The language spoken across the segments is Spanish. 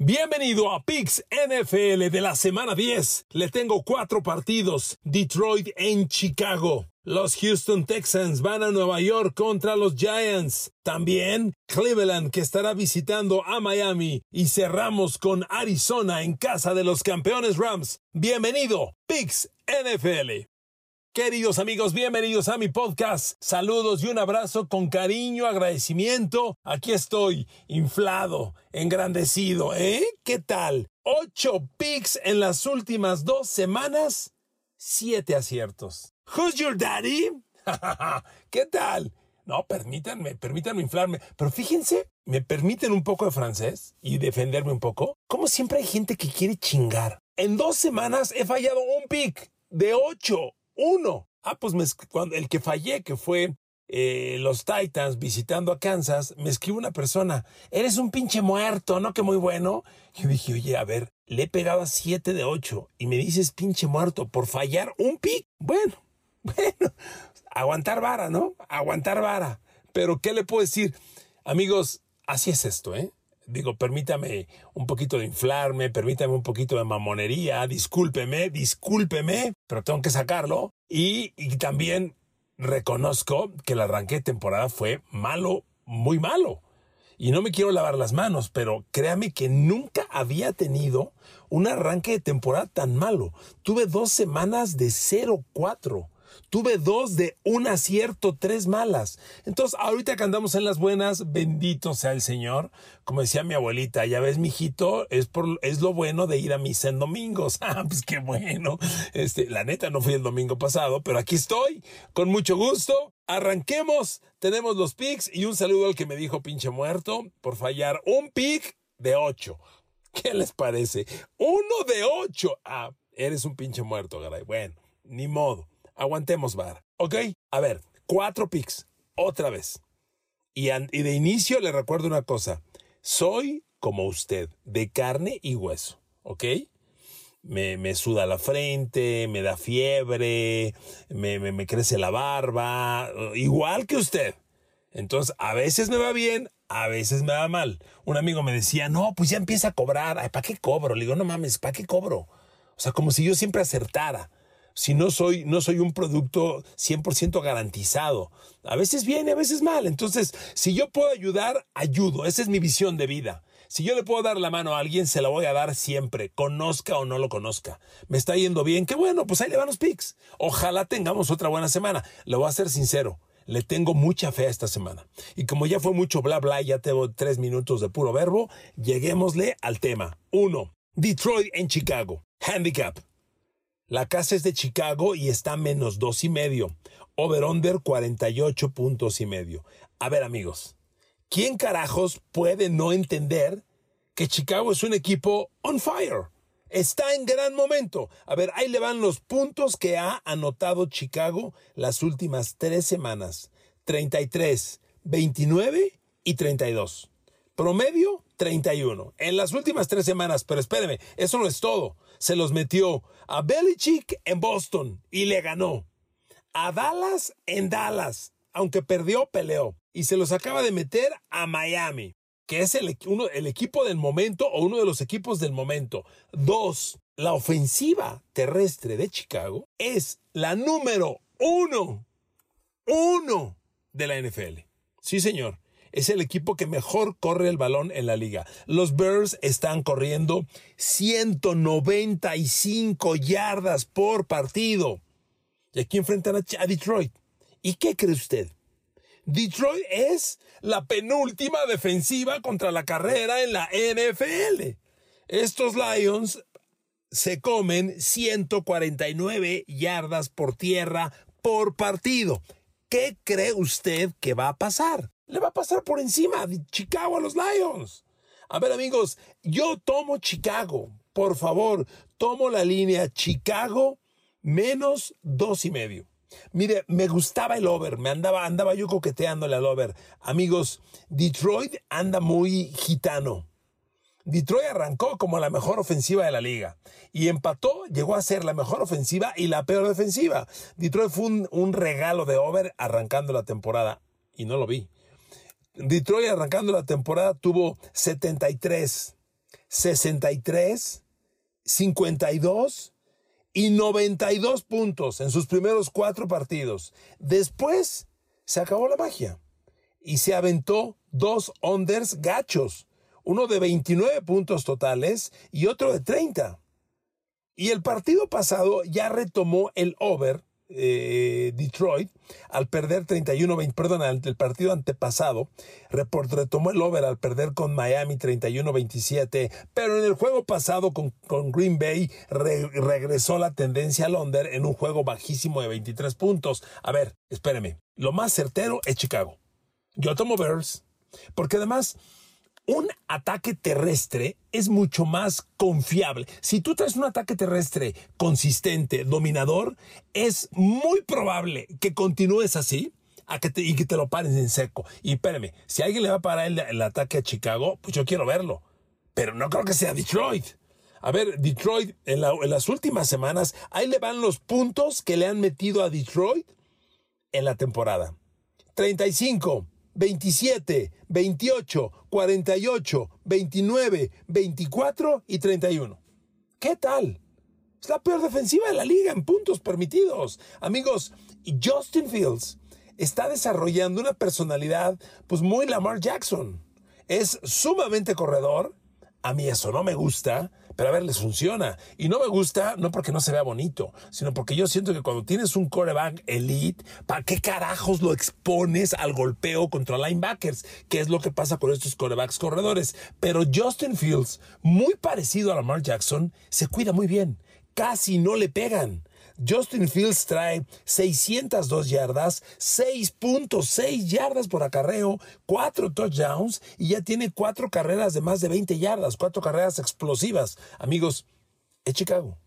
Bienvenido a Pix NFL de la semana 10. Le tengo cuatro partidos. Detroit en Chicago. Los Houston Texans van a Nueva York contra los Giants. También Cleveland que estará visitando a Miami. Y cerramos con Arizona en casa de los campeones Rams. Bienvenido, Pix NFL. Queridos amigos, bienvenidos a mi podcast. Saludos y un abrazo con cariño, agradecimiento. Aquí estoy, inflado, engrandecido, ¿eh? ¿Qué tal? Ocho picks en las últimas dos semanas, siete aciertos. Who's your daddy? ¿Qué tal? No, permítanme, permítanme inflarme. Pero fíjense, ¿me permiten un poco de francés y defenderme un poco? Como siempre hay gente que quiere chingar. En dos semanas he fallado un pick de ocho uno. Ah, pues cuando, el que fallé, que fue eh, los Titans visitando a Kansas, me escribe una persona, eres un pinche muerto, ¿no? Que muy bueno. Yo dije, oye, a ver, le he pegado a 7 de 8 y me dices pinche muerto por fallar un pick. Bueno, bueno, aguantar vara, ¿no? Aguantar vara. Pero, ¿qué le puedo decir? Amigos, así es esto, ¿eh? Digo, permítame un poquito de inflarme, permítame un poquito de mamonería, discúlpeme, discúlpeme, pero tengo que sacarlo. Y, y también reconozco que el arranque de temporada fue malo, muy malo. Y no me quiero lavar las manos, pero créame que nunca había tenido un arranque de temporada tan malo. Tuve dos semanas de 0-4. Tuve dos de un acierto, tres malas. Entonces, ahorita que andamos en las buenas, bendito sea el Señor. Como decía mi abuelita, ya ves, mijito, es, por, es lo bueno de ir a misa en domingos. Ah, pues qué bueno. Este, la neta no fui el domingo pasado, pero aquí estoy, con mucho gusto. Arranquemos, tenemos los picks y un saludo al que me dijo pinche muerto por fallar un pick de ocho. ¿Qué les parece? Uno de ocho. Ah, eres un pinche muerto, garay. Bueno, ni modo aguantemos bar. ¿Ok? A ver, cuatro picks. Otra vez. Y, de inicio le recuerdo una cosa. Soy como usted, de carne y hueso. ¿Ok? Me, me, suda la frente, me da fiebre, me, me, me, crece la barba, igual que usted. Entonces, a veces me va bien, a veces me va mal. Un amigo me decía, no, pues ya empieza a cobrar. ¿Para qué cobro? Le digo, no mames, ¿para qué cobro? O sea, como si yo siempre acertara si no soy, no soy un producto 100% garantizado. A veces bien, a veces mal. Entonces, si yo puedo ayudar, ayudo. Esa es mi visión de vida. Si yo le puedo dar la mano a alguien, se la voy a dar siempre, conozca o no lo conozca. Me está yendo bien, qué bueno, pues ahí le van los pics. Ojalá tengamos otra buena semana. Le voy a ser sincero, le tengo mucha fe a esta semana. Y como ya fue mucho bla bla, ya tengo tres minutos de puro verbo, lleguémosle al tema. Uno, Detroit en Chicago. Handicap. La casa es de Chicago y está menos dos y medio. Over-under 48 puntos y medio. A ver, amigos, ¿quién carajos puede no entender que Chicago es un equipo on fire? Está en gran momento. A ver, ahí le van los puntos que ha anotado Chicago las últimas tres semanas. 33, 29 y 32. Promedio 31. En las últimas tres semanas, pero espéreme, eso no es todo se los metió a Belichick en Boston y le ganó. A Dallas en Dallas, aunque perdió, peleó. Y se los acaba de meter a Miami, que es el, uno, el equipo del momento o uno de los equipos del momento. Dos, la ofensiva terrestre de Chicago es la número uno, uno de la NFL. Sí, señor es el equipo que mejor corre el balón en la liga. Los Bears están corriendo 195 yardas por partido. Y aquí enfrentan a Detroit. ¿Y qué cree usted? Detroit es la penúltima defensiva contra la carrera en la NFL. Estos Lions se comen 149 yardas por tierra por partido. ¿Qué cree usted que va a pasar? Le va a pasar por encima de Chicago a los Lions. A ver amigos, yo tomo Chicago, por favor, tomo la línea Chicago menos dos y medio. Mire, me gustaba el over, me andaba, andaba yo coqueteándole al over. Amigos, Detroit anda muy gitano. Detroit arrancó como la mejor ofensiva de la liga y empató, llegó a ser la mejor ofensiva y la peor defensiva. Detroit fue un, un regalo de over arrancando la temporada y no lo vi. Detroit arrancando la temporada tuvo 73, 63, 52 y 92 puntos en sus primeros cuatro partidos. Después se acabó la magia y se aventó dos unders gachos, uno de 29 puntos totales y otro de 30. Y el partido pasado ya retomó el over eh, Detroit al perder 31-20, perdón, el partido antepasado, retomó el over al perder con Miami 31-27, pero en el juego pasado con, con Green Bay regresó la tendencia al under en un juego bajísimo de 23 puntos. A ver, espéreme, lo más certero es Chicago. Yo tomo Bears, porque además un ataque terrestre es mucho más confiable. Si tú traes un ataque terrestre consistente, dominador, es muy probable que continúes así a que y que te lo pares en seco. Y espérame, si alguien le va a parar el, ataque a Chicago, pues yo quiero verlo. Pero no creo que sea Detroit. A ver, Detroit, en, en las últimas semanas, ahí le van los puntos que le han metido a Detroit en la temporada. 35, 27, 28, 48, 29, 24 y 31. ¿Qué tal? Es la peor defensiva de la liga en puntos permitidos. Amigos, Justin Fields está desarrollando una personalidad pues muy Lamar Jackson. Es sumamente corredor. A mí eso no me gusta pero a ver, les funciona. Y no me gusta, no porque no se vea bonito, sino porque yo siento que cuando tienes un coreback elite, ¿para qué carajos lo expones al golpeo contra linebackers? ¿Qué es lo que pasa con estos corebacks corredores? Pero Justin Fields, muy parecido a Lamar Jackson, se cuida muy bien. Casi no le pegan. Justin Fields trae 602 yardas, 6.6 yardas por acarreo, 4 touchdowns y ya tiene 4 carreras de más de 20 yardas, 4 carreras explosivas. Amigos, es Chicago.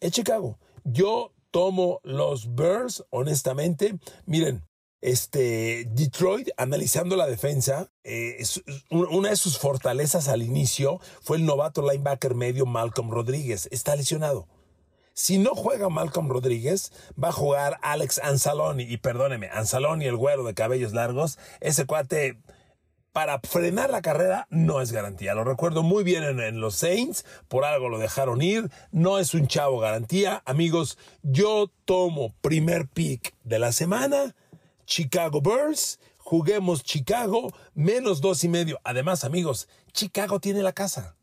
Es Chicago. Yo tomo los Bears, honestamente. Miren, este Detroit, analizando la defensa, eh, una de sus fortalezas al inicio fue el novato linebacker medio Malcolm Rodríguez. Está lesionado. Si no juega Malcolm Rodríguez, va a jugar Alex Anzaloni. Y perdóneme, Anzaloni, el güero de cabellos largos, ese cuate para frenar la carrera no es garantía. Lo recuerdo muy bien en, los Saints, por algo lo dejaron ir, no es un chavo garantía. Amigos, yo tomo primer pick de la semana, Chicago Bears, juguemos Chicago, menos dos y medio. Además, amigos, Chicago tiene la casa.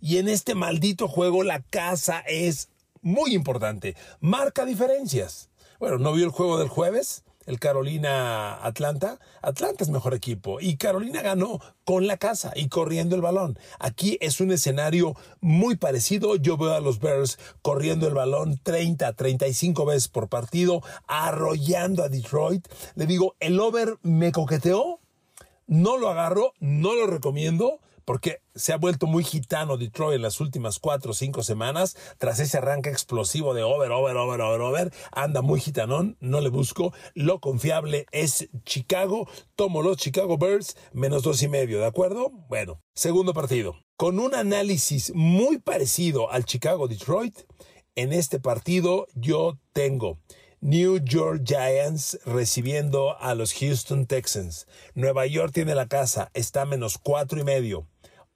Y en este maldito juego la casa es muy importante. Marca diferencias. Bueno, ¿no vio el juego del jueves? El Carolina Atlanta. Atlanta es mejor equipo y Carolina ganó con la casa y corriendo el balón. Aquí es un escenario muy parecido. Yo veo a los Bears corriendo el balón 30, 35 veces por partido, arrollando a Detroit. Le digo, el over me coqueteó. No lo agarro, no lo recomiendo porque se ha vuelto muy gitano Detroit en las últimas cuatro o cinco semanas, tras ese arranque explosivo de over, over, over, over, over, anda muy gitanón, no le busco, lo confiable es Chicago, tomo los Chicago Birds, menos dos y medio, ¿de acuerdo? Bueno, segundo partido, con un análisis muy parecido al Chicago Detroit, en este partido yo tengo New York Giants recibiendo a los Houston Texans. Nueva York tiene la casa, está a menos cuatro y medio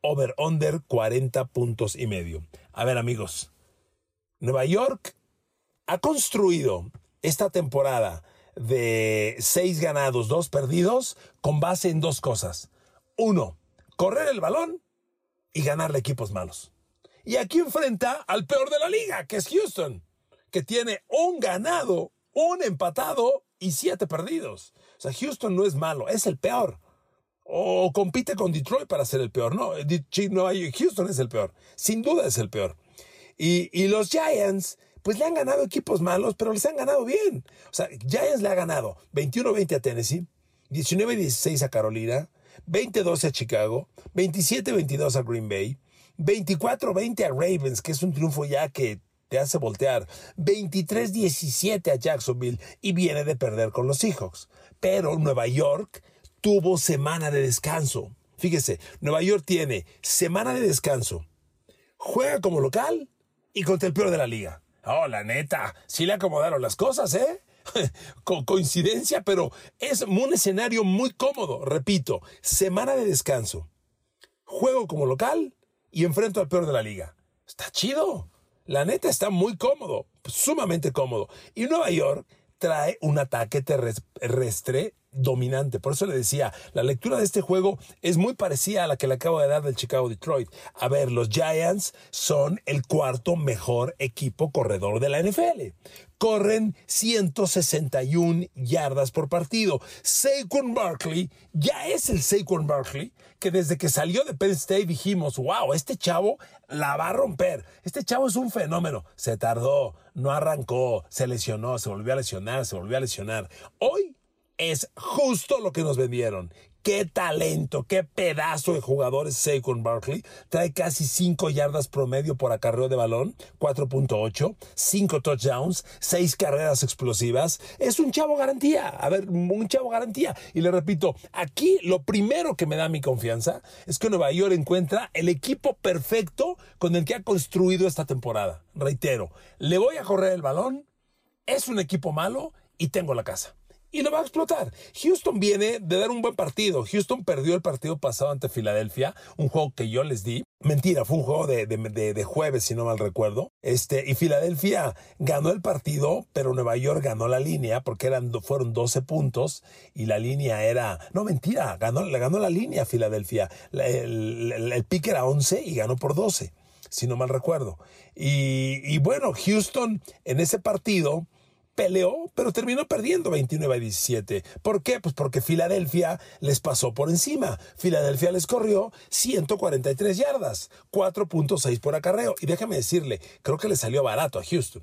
over-under 40 puntos y medio. A ver amigos, Nueva York ha construido esta temporada de seis ganados, dos perdidos, con base en dos cosas. Uno, correr el balón y ganarle equipos malos. Y aquí enfrenta al peor de la liga, que es Houston, que tiene un ganado, un empatado y siete perdidos. O sea, Houston no es malo, es el peor o compite con Detroit para ser el peor. No, Houston es el peor. Sin duda es el peor. Y, los Giants, pues le han ganado equipos malos, pero les han ganado bien. O sea, Giants le ha ganado 21-20 a Tennessee, 19-16 a Carolina, 20-12 a Chicago, 27-22 a Green Bay, 24-20 a Ravens, que es un triunfo ya que te hace voltear, 23-17 a Jacksonville y viene de perder con los Seahawks. Pero Nueva York tuvo semana de descanso. Fíjese, Nueva York tiene semana de descanso, juega como local y contra el peor de la liga. Oh, la neta, sí le acomodaron las cosas, ¿eh? Con coincidencia, pero es un escenario muy cómodo. Repito, semana de descanso, juego como local y enfrento al peor de la liga. Está chido. La neta está muy cómodo, sumamente cómodo. Y Nueva York trae un ataque terrestre dominante. Por eso le decía, la lectura de este juego es muy parecida a la que le acabo de dar del Chicago Detroit. A ver, los Giants son el cuarto mejor equipo corredor de la NFL. Corren 161 yardas por partido. Saquon Barkley ya es el Saquon Barkley que desde que salió de Penn State dijimos, wow, este chavo la va a romper. Este chavo es un fenómeno. Se tardó, no arrancó, se lesionó, se volvió a lesionar, se volvió a lesionar. Hoy es justo lo que nos vendieron. Qué talento, qué pedazo de jugadores Saquon Barkley. Trae casi 5 yardas promedio por acarreo de balón, 4.8, 5 touchdowns, 6 carreras explosivas. Es un chavo garantía. A ver, un chavo garantía. Y le repito, aquí lo primero que me da mi confianza es que Nueva York encuentra el equipo perfecto con el que ha construido esta temporada. Reitero, le voy a correr el balón, es un equipo malo y tengo la casa y lo va a explotar. Houston viene de dar un buen partido. Houston perdió el partido pasado ante Filadelfia, un juego que yo les di. Mentira, fue un juego de, de, jueves, si no mal recuerdo. Este, y Filadelfia ganó el partido, pero Nueva York ganó la línea porque eran, fueron 12 puntos y la línea era. No, mentira, ganó, ganó la línea Filadelfia. El, el, pick era 11 y ganó por 12, si no mal recuerdo. Y bueno, Houston en ese partido peleó, pero terminó perdiendo 29 a 17. ¿Por qué? Pues porque Filadelfia les pasó por encima. Filadelfia les corrió 143 yardas, 4.6 por acarreo. Y déjame decirle, creo que le salió barato a Houston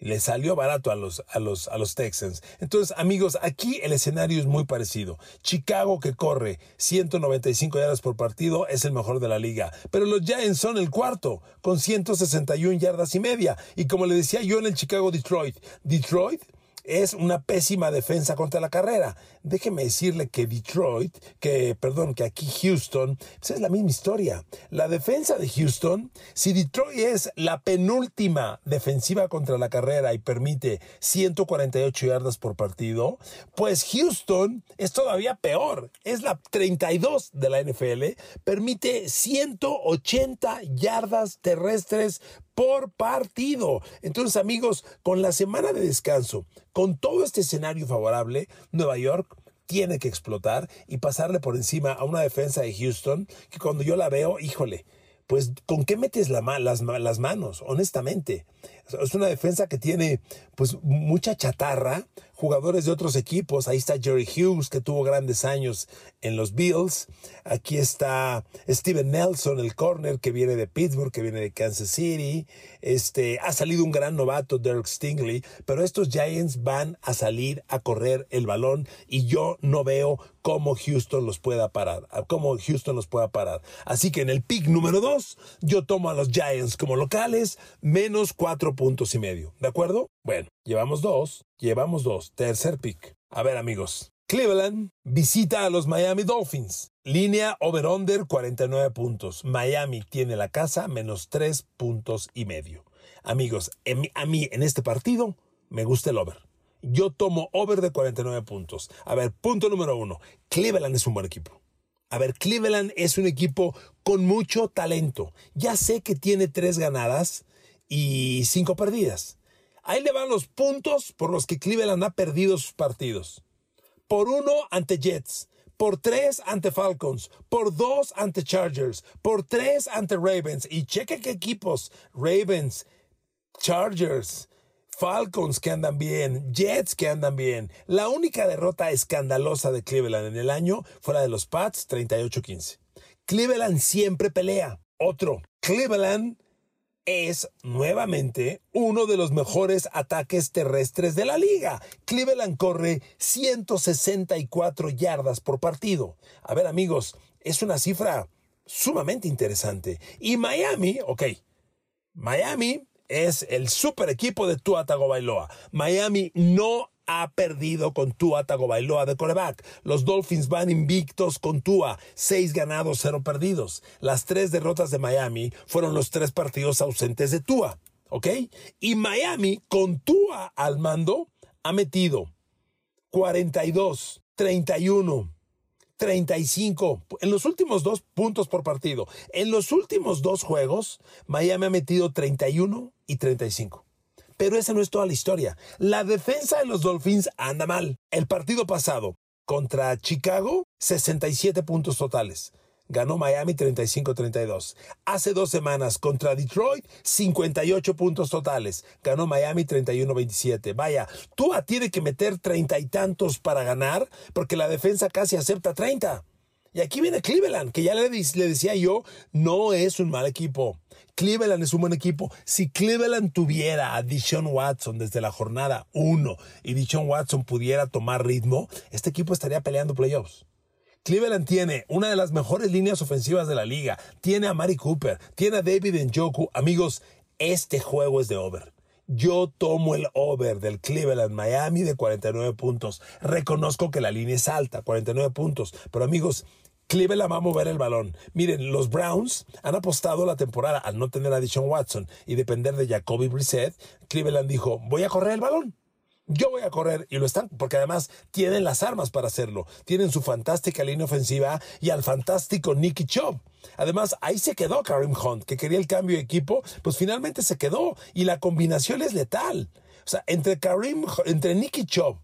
le salió barato a los, a los, a los Texans. Entonces, amigos, aquí el escenario es muy parecido. Chicago que corre 195 yardas por partido es el mejor de la liga, pero los Giants son el cuarto con 161 yardas y media. Y como le decía yo en el Chicago Detroit, Detroit es una pésima defensa contra la carrera. Déjeme decirle que Detroit, que, perdón, que aquí Houston, pues es la misma historia. La defensa de Houston, si Detroit es la penúltima defensiva contra la carrera y permite 148 yardas por partido, pues Houston es todavía peor. Es la 32 de la NFL, permite 180 yardas terrestres por partido. Entonces, amigos, con la semana de descanso, con todo este escenario favorable, Nueva York tiene que explotar y pasarle por encima a una defensa de Houston que cuando yo la veo, híjole, pues ¿con qué metes la, las, las manos? Honestamente. Es una defensa que tiene pues mucha chatarra, jugadores de otros equipos. Ahí está Jerry Hughes, que tuvo grandes años en los Bills. Aquí está Steven Nelson, el corner, que viene de Pittsburgh, que viene de Kansas City. Este, ha salido un gran novato, Derek Stingley. Pero estos Giants van a salir a correr el balón y yo no veo cómo Houston los pueda parar. Cómo Houston los pueda parar. Así que en el pick número 2, yo tomo a los Giants como locales, menos cuatro puntos y medio. ¿De acuerdo? Bueno, llevamos dos, llevamos dos. Tercer pick. A ver, amigos. Cleveland visita a los Miami Dolphins. Línea over-under 49 puntos. Miami tiene la casa menos tres puntos y medio. Amigos, a mí en este partido me gusta el over. Yo tomo over de 49 puntos. A ver, punto número uno. Cleveland es un buen equipo. A ver, Cleveland es un equipo con mucho talento. Ya sé que tiene tres ganadas, y cinco perdidas. Ahí le van los puntos por los que Cleveland ha perdido sus partidos. Por uno ante Jets, por tres ante Falcons, por dos ante Chargers, por tres ante Ravens. Y cheque qué equipos. Ravens, Chargers, Falcons que andan bien, Jets que andan bien. La única derrota escandalosa de Cleveland en el año fue la de los Pats 38-15. Cleveland siempre pelea. Otro, Cleveland es nuevamente uno de los mejores ataques terrestres de la liga. Cleveland corre 164 yardas por partido. A ver amigos, es una cifra sumamente interesante. Y Miami, ok, Miami es el super equipo de Tua Tagovailoa. Miami no ha perdido con Tua Tagovailoa de coreback. Los Dolphins van invictos con Tua, seis ganados, cero perdidos. Las tres derrotas de Miami fueron los tres partidos ausentes de Tua, ¿ok? Y Miami con Tua al mando ha metido 42, 31, 35 en los últimos dos puntos por partido. En los últimos dos juegos, Miami ha metido 31 y 35. Pero esa no es toda la historia. La defensa de los Dolphins anda mal. El partido pasado contra Chicago, 67 puntos totales. Ganó Miami 35-32. Hace dos semanas contra Detroit, 58 puntos totales. Ganó Miami 31-27. Vaya, Tua tiene que meter treinta y tantos para ganar porque la defensa casi acepta 30. Y aquí viene Cleveland, que ya le, decía yo, no es un mal equipo. Cleveland es un buen equipo. Si Cleveland tuviera a Dishon Watson desde la jornada 1 y Dishon Watson pudiera tomar ritmo, este equipo estaría peleando playoffs. Cleveland tiene una de las mejores líneas ofensivas de la liga. Tiene a Mari Cooper, tiene a David Njoku. Amigos, este juego es de over. Yo tomo el over del Cleveland Miami de 49 puntos. Reconozco que la línea es alta, 49 puntos. Pero amigos, Cleveland va a mover el balón. Miren, los Browns han apostado la temporada al no tener a Dishon Watson y depender de Jacoby Brissett. Cleveland dijo, voy a correr el balón. Yo voy a correr y lo están, porque además tienen las armas para hacerlo. Tienen su fantástica línea ofensiva y al fantástico Nicky Chubb. Además, ahí se quedó Karim Hunt, que quería el cambio de equipo, pues finalmente se quedó y la combinación es letal. O sea, entre Karim, entre Nicky Chubb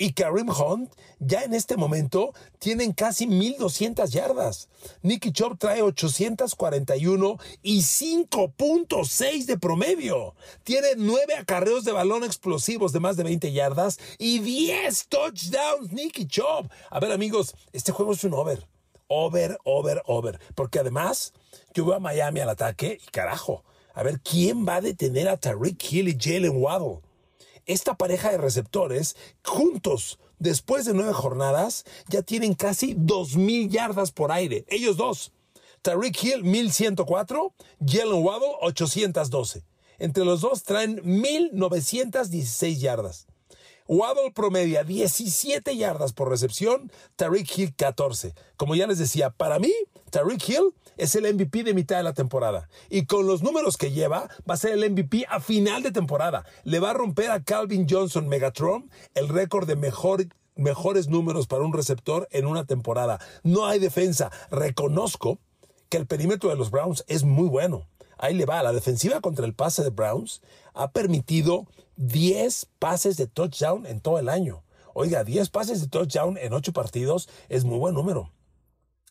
y Karim Hunt ya en este momento tienen casi 1200 yardas. Nicky Chop trae 841 y 5.6 de promedio. Tiene 9 acarreos de balón explosivos de más de 20 yardas y 10 touchdowns Nicky Chop. A ver amigos, este juego es un over. Over, over, over. Porque además yo veo a Miami al ataque y carajo. A ver, ¿quién va a detener a Tariq Hill y Jalen Waddle? Esta pareja de receptores, juntos, después de nueve jornadas, ya tienen casi 2.000 yardas por aire. Ellos dos. Tariq Hill, 1.104. Jalen Waddle, 812. Entre los dos traen 1.916 yardas. Waddle promedia 17 yardas por recepción, Tariq Hill 14. Como ya les decía, para mí, Tariq Hill es el MVP de mitad de la temporada. Y con los números que lleva, va a ser el MVP a final de temporada. Le va a romper a Calvin Johnson Megatron el récord de mejor mejores números para un receptor en una temporada. No hay defensa. Reconozco que el perímetro de los Browns es muy bueno. Ahí le va. La defensiva contra el pase de Browns ha permitido 10 pases de touchdown en todo el año. Oiga, 10 pases de touchdown en 8 partidos es muy buen número.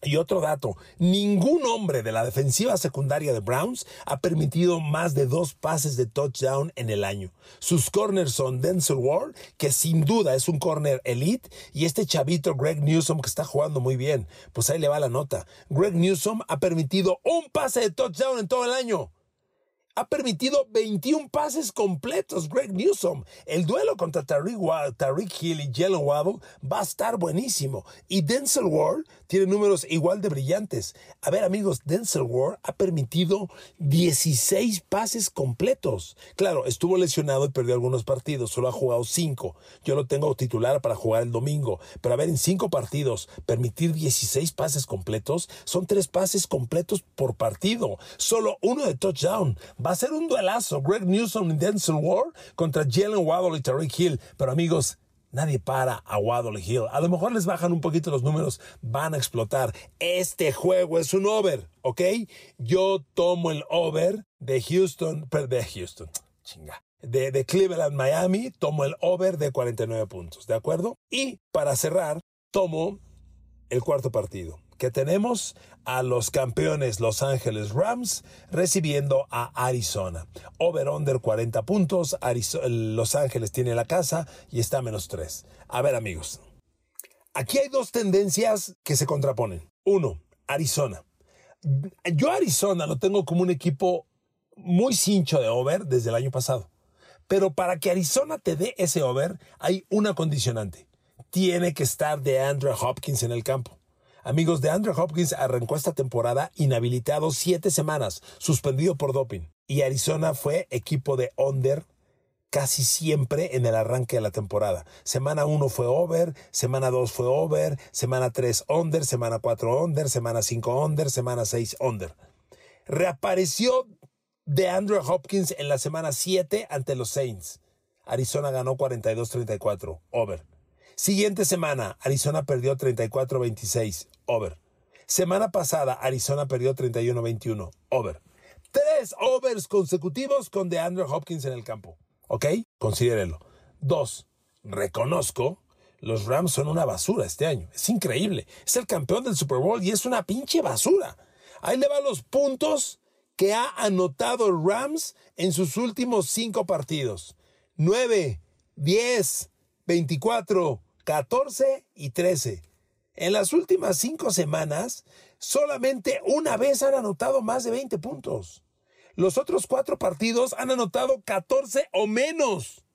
Y otro dato, ningún hombre de la defensiva secundaria de Browns ha permitido más de dos pases de touchdown en el año. Sus corners son Denzel Ward, que sin duda es un corner elite, y este chavito Greg Newsom que está jugando muy bien. Pues ahí le va la nota. Greg Newsom ha permitido un pase de touchdown en todo el año ha permitido 21 pases completos. Greg Newsom. El duelo contra Tariq, Hill y Jalen Waddle va a estar buenísimo. Y Denzel Ward tiene números igual de brillantes. A ver, amigos, Denzel Ward ha permitido 16 pases completos. Claro, estuvo lesionado y perdió algunos partidos. Solo ha jugado 5. Yo lo tengo titular para jugar el domingo. Pero a ver, en 5 partidos, permitir 16 pases completos son 3 pases completos por partido. Solo uno de touchdown. Va a ser un duelazo. Greg Newsom y Denzel Ward contra Jalen Waddle y Tariq Hill. Pero amigos, nadie para a Waddle Hill. A lo mejor les bajan un poquito los números. Van a explotar. Este juego es un over, ¿ok? Yo tomo el over de Houston, de Houston, chinga. De Cleveland, Miami, tomo el over de 49 puntos, ¿de acuerdo? Y para cerrar, tomo el cuarto partido que tenemos a los campeones Los Ángeles Rams recibiendo a Arizona. Over-under 40 puntos. Los Ángeles tiene la casa y está a menos 3. A ver, amigos. Aquí hay dos tendencias que se contraponen. Uno, Arizona. Yo Arizona lo tengo como un equipo muy cincho de over desde el año pasado. Pero para que Arizona te dé ese over, hay una condicionante. Tiene que estar de Andrew Hopkins en el campo. Amigos, de Andrew Hopkins arrancó esta temporada inhabilitado siete semanas, suspendido por doping. Y Arizona fue equipo de under casi siempre en el arranque de la temporada. Semana 1 fue over, semana 2 fue over, semana 3 under, semana 4 under, semana 5 under, semana 6 under. Reapareció de Andrew Hopkins en la semana 7 ante los Saints. Arizona ganó 42-34, over. Siguiente semana, Arizona perdió 34-26, over. Semana pasada, Arizona perdió 31-21, over. Tres overs consecutivos con DeAndre Hopkins en el campo. ¿Ok? Considérelo. Dos, reconozco, los Rams son una basura este año. Es increíble. Es el campeón del Super Bowl y es una pinche basura. Ahí le van los puntos que ha anotado Rams en sus últimos cinco partidos. 9, 10, 24, 14 y 13. En las últimas cinco semanas, solamente una vez han anotado más de 20 puntos. Los otros cuatro partidos han anotado 14 o menos.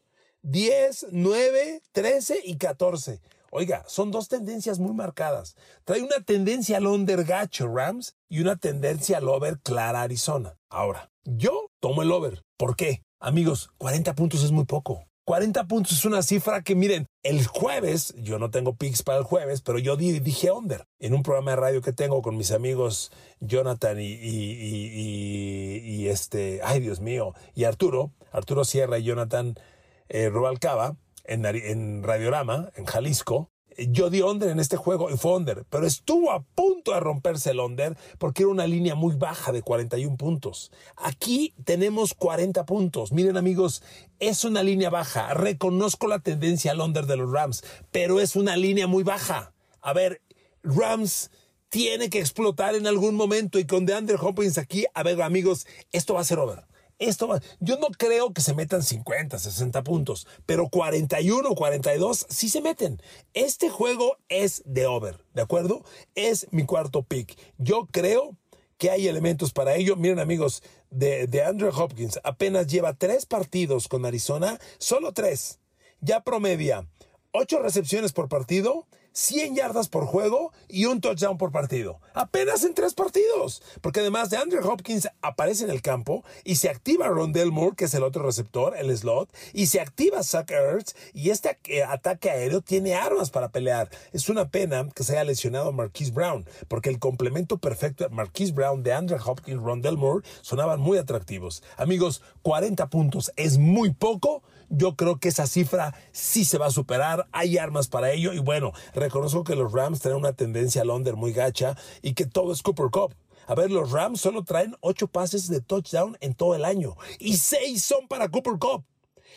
10, 9, 13 y 14. Oiga, son dos tendencias muy marcadas. Trae una tendencia al under gacho Rams y una tendencia al over clara Arizona. Ahora, yo tomo el over. ¿Por qué? Amigos, 40 puntos es muy poco. 40 puntos es una cifra que, miren, el jueves, yo no tengo picks para el jueves, pero yo dije under en un programa de radio que tengo con mis amigos Jonathan y, y, este, ay Dios mío, y Arturo, Arturo Sierra y Jonathan eh, Rubalcaba en, en Radiorama, en Jalisco. Yo di under en este juego y fue under, pero estuvo a punto de romperse el under porque era una línea muy baja de 41 puntos. Aquí tenemos 40 puntos. Miren amigos, es una línea baja. Reconozco la tendencia al under de los Rams, pero es una línea muy baja. A ver, Rams tiene que explotar en algún momento y con DeAndre Hopkins aquí, a ver amigos, esto va a ser over. Esto yo no creo que se metan 50, 60 puntos, pero 41, 42 sí se meten. Este juego es de over, ¿de acuerdo? Es mi cuarto pick. Yo creo que hay elementos para ello. Miren amigos, de, de Andrew Hopkins apenas lleva tres partidos con Arizona, solo tres. Ya promedia ocho recepciones por partido 100 yardas por juego y un touchdown por partido. Apenas en tres partidos. Porque además de Andrew Hopkins aparece en el campo y se activa Rondell Moore, que es el otro receptor, el slot, y se activa Zach Ertz y este eh, ataque aéreo tiene armas para pelear. Es una pena que se haya lesionado Marquise Brown, porque el complemento perfecto de Marquise Brown, de Andrew Hopkins, Rondell Moore sonaban muy atractivos. Amigos, 40 puntos es muy poco yo creo que esa cifra sí se va a superar. Hay armas para ello. Y bueno, reconozco que los Rams tienen una tendencia al under muy gacha y que todo es Cooper Cup. A ver, los Rams solo traen ocho pases de touchdown en todo el año y seis son para Cooper Cup.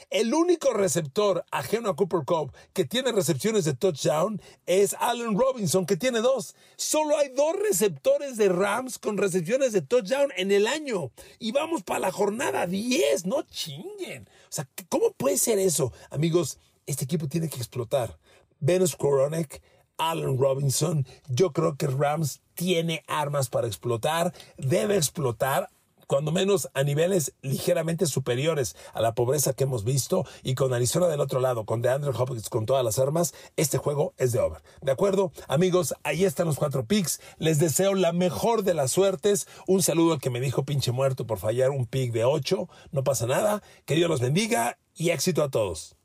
El único receptor ajeno a Cooper Cup que tiene recepciones de touchdown es Allen Robinson, que tiene dos. Solo hay dos receptores de Rams con recepciones de touchdown en el año. Y vamos para la jornada 10, no chinguen. O sea, ¿cómo puede ser eso? Amigos, este equipo tiene que explotar. Venus Koronek, Allen Robinson, yo creo que Rams tiene armas para explotar, debe explotar cuando menos a niveles ligeramente superiores a la pobreza que hemos visto y con Arizona del otro lado, con DeAndre Hopkins con todas las armas, este juego es de over. ¿De acuerdo? Amigos, ahí están los cuatro picks. Les deseo la mejor de las suertes. Un saludo al que me dijo pinche muerto por fallar un pick de ocho. No pasa nada. Que Dios los bendiga y éxito a todos.